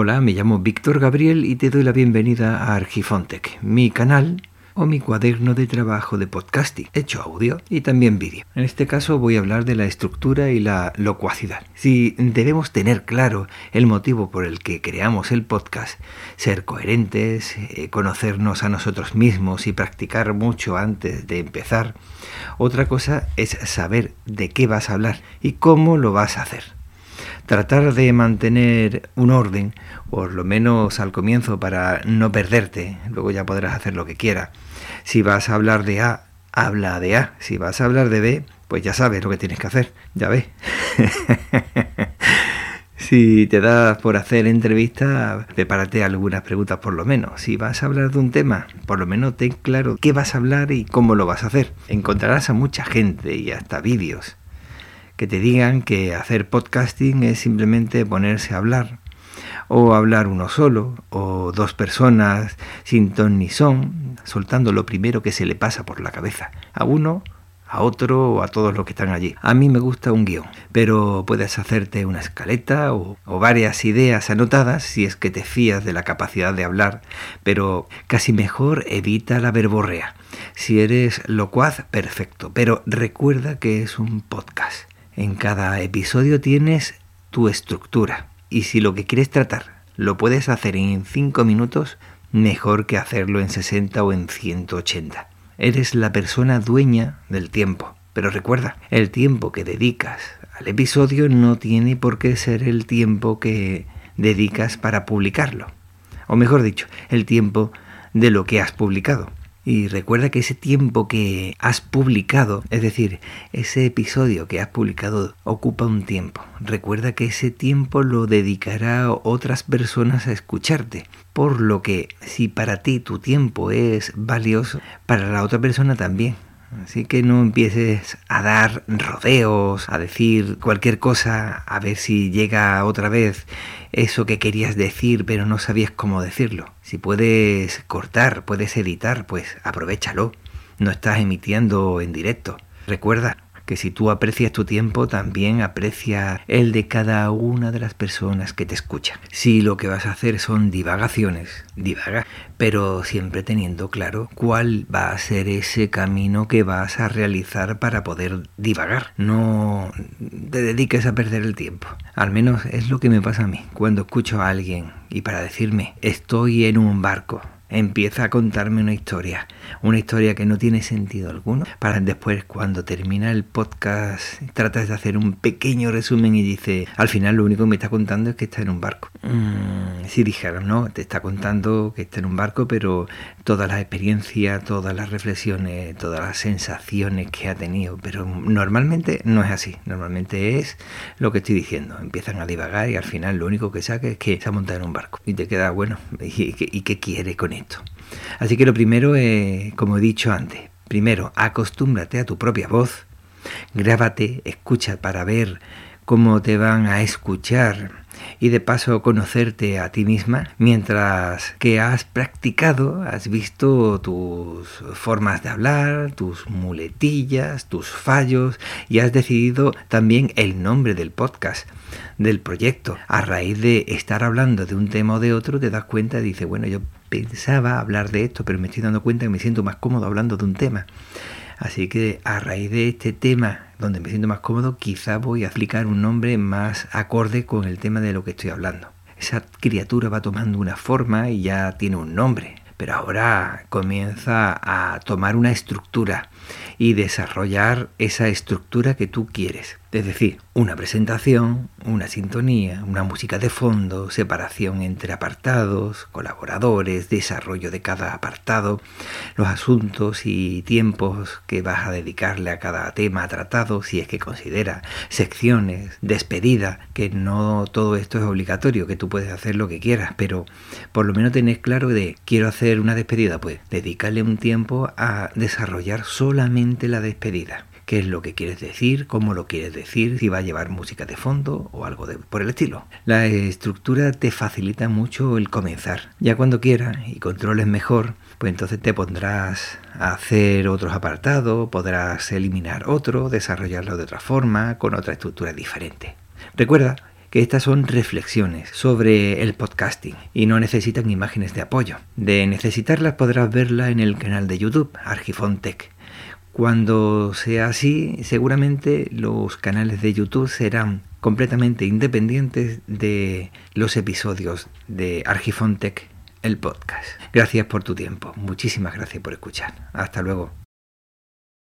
Hola, me llamo Víctor Gabriel y te doy la bienvenida a Argifontec, mi canal o mi cuaderno de trabajo de podcasting, hecho audio y también vídeo. En este caso voy a hablar de la estructura y la locuacidad. Si debemos tener claro el motivo por el que creamos el podcast, ser coherentes, eh, conocernos a nosotros mismos y practicar mucho antes de empezar, otra cosa es saber de qué vas a hablar y cómo lo vas a hacer tratar de mantener un orden, por lo menos al comienzo para no perderte, luego ya podrás hacer lo que quieras. Si vas a hablar de A, habla de A, si vas a hablar de B, pues ya sabes lo que tienes que hacer, ya ves. si te das por hacer entrevista, prepárate algunas preguntas por lo menos. Si vas a hablar de un tema, por lo menos ten claro qué vas a hablar y cómo lo vas a hacer. Encontrarás a mucha gente y hasta vídeos que te digan que hacer podcasting es simplemente ponerse a hablar, o hablar uno solo, o dos personas sin ton ni son, soltando lo primero que se le pasa por la cabeza, a uno, a otro o a todos los que están allí. A mí me gusta un guion, pero puedes hacerte una escaleta o, o, varias ideas anotadas si es que te fías de la capacidad de hablar, pero casi mejor evita la verborrea. Si eres locuaz, perfecto, pero recuerda que es un podcast. En cada episodio tienes tu estructura y si lo que quieres tratar lo puedes hacer en 5 minutos, mejor que hacerlo en 60 o en 180. Eres la persona dueña del tiempo. Pero recuerda, el tiempo que dedicas al episodio no tiene por qué ser el tiempo que dedicas para publicarlo. O mejor dicho, el tiempo de lo que has publicado. Y recuerda que ese tiempo que has publicado, es decir, ese episodio que has publicado ocupa un tiempo. Recuerda que ese tiempo lo dedicará otras personas a escucharte. Por lo que si para ti tu tiempo es valioso, para la otra persona también. Así que no empieces a dar rodeos, a decir cualquier cosa, a ver si llega otra vez eso que querías decir pero no sabías cómo decirlo. Si puedes cortar, puedes editar, pues aprovechalo. No estás emitiendo en directo. Recuerda, que si tú aprecias tu tiempo, también aprecia el de cada una de las personas que te escuchan. Si lo que vas a hacer son divagaciones, divaga, pero siempre teniendo claro cuál va a ser ese camino que vas a realizar para poder divagar. No te dediques a perder el tiempo. Al menos es lo que me pasa a mí cuando escucho a alguien y para decirme estoy en un barco empieza a contarme una historia, una historia que no tiene sentido alguno, para después cuando termina el podcast tratas de hacer un pequeño resumen y dice, al final lo único que me está contando es que está en un barco. Mm, si dijeron, no, te está contando que está en un barco, pero todas las experiencias, todas las reflexiones, todas las sensaciones que ha tenido, pero normalmente no es así, normalmente es lo que estoy diciendo, empiezan a divagar y al final lo único que saca es que se ha montado en un barco y te queda, bueno, ¿y, y qué quiere con Así que lo primero, es, como he dicho antes, primero, acostúmbrate a tu propia voz, grábate, escucha para ver cómo te van a escuchar y de paso conocerte a ti misma mientras que has practicado, has visto tus formas de hablar, tus muletillas, tus fallos y has decidido también el nombre del podcast del proyecto. A raíz de estar hablando de un tema o de otro, te das cuenta y dices, bueno, yo pensaba hablar de esto, pero me estoy dando cuenta que me siento más cómodo hablando de un tema. Así que a raíz de este tema, donde me siento más cómodo, quizá voy a aplicar un nombre más acorde con el tema de lo que estoy hablando. Esa criatura va tomando una forma y ya tiene un nombre, pero ahora comienza a tomar una estructura y desarrollar esa estructura que tú quieres. Es decir, una presentación, una sintonía, una música de fondo, separación entre apartados, colaboradores, desarrollo de cada apartado, los asuntos y tiempos que vas a dedicarle a cada tema tratado, si es que considera secciones, despedida, que no todo esto es obligatorio, que tú puedes hacer lo que quieras, pero por lo menos tenés claro de quiero hacer una despedida, pues dedicarle un tiempo a desarrollar solamente la despedida qué es lo que quieres decir, cómo lo quieres decir, si va a llevar música de fondo o algo por el estilo. La estructura te facilita mucho el comenzar. Ya cuando quieras y controles mejor, pues entonces te pondrás a hacer otros apartados, podrás eliminar otro, desarrollarlo de otra forma, con otra estructura diferente. Recuerda que estas son reflexiones sobre el podcasting y no necesitan imágenes de apoyo. De necesitarlas podrás verla en el canal de YouTube, Argifontech. Cuando sea así, seguramente los canales de YouTube serán completamente independientes de los episodios de Argifontech, el podcast. Gracias por tu tiempo. Muchísimas gracias por escuchar. Hasta luego.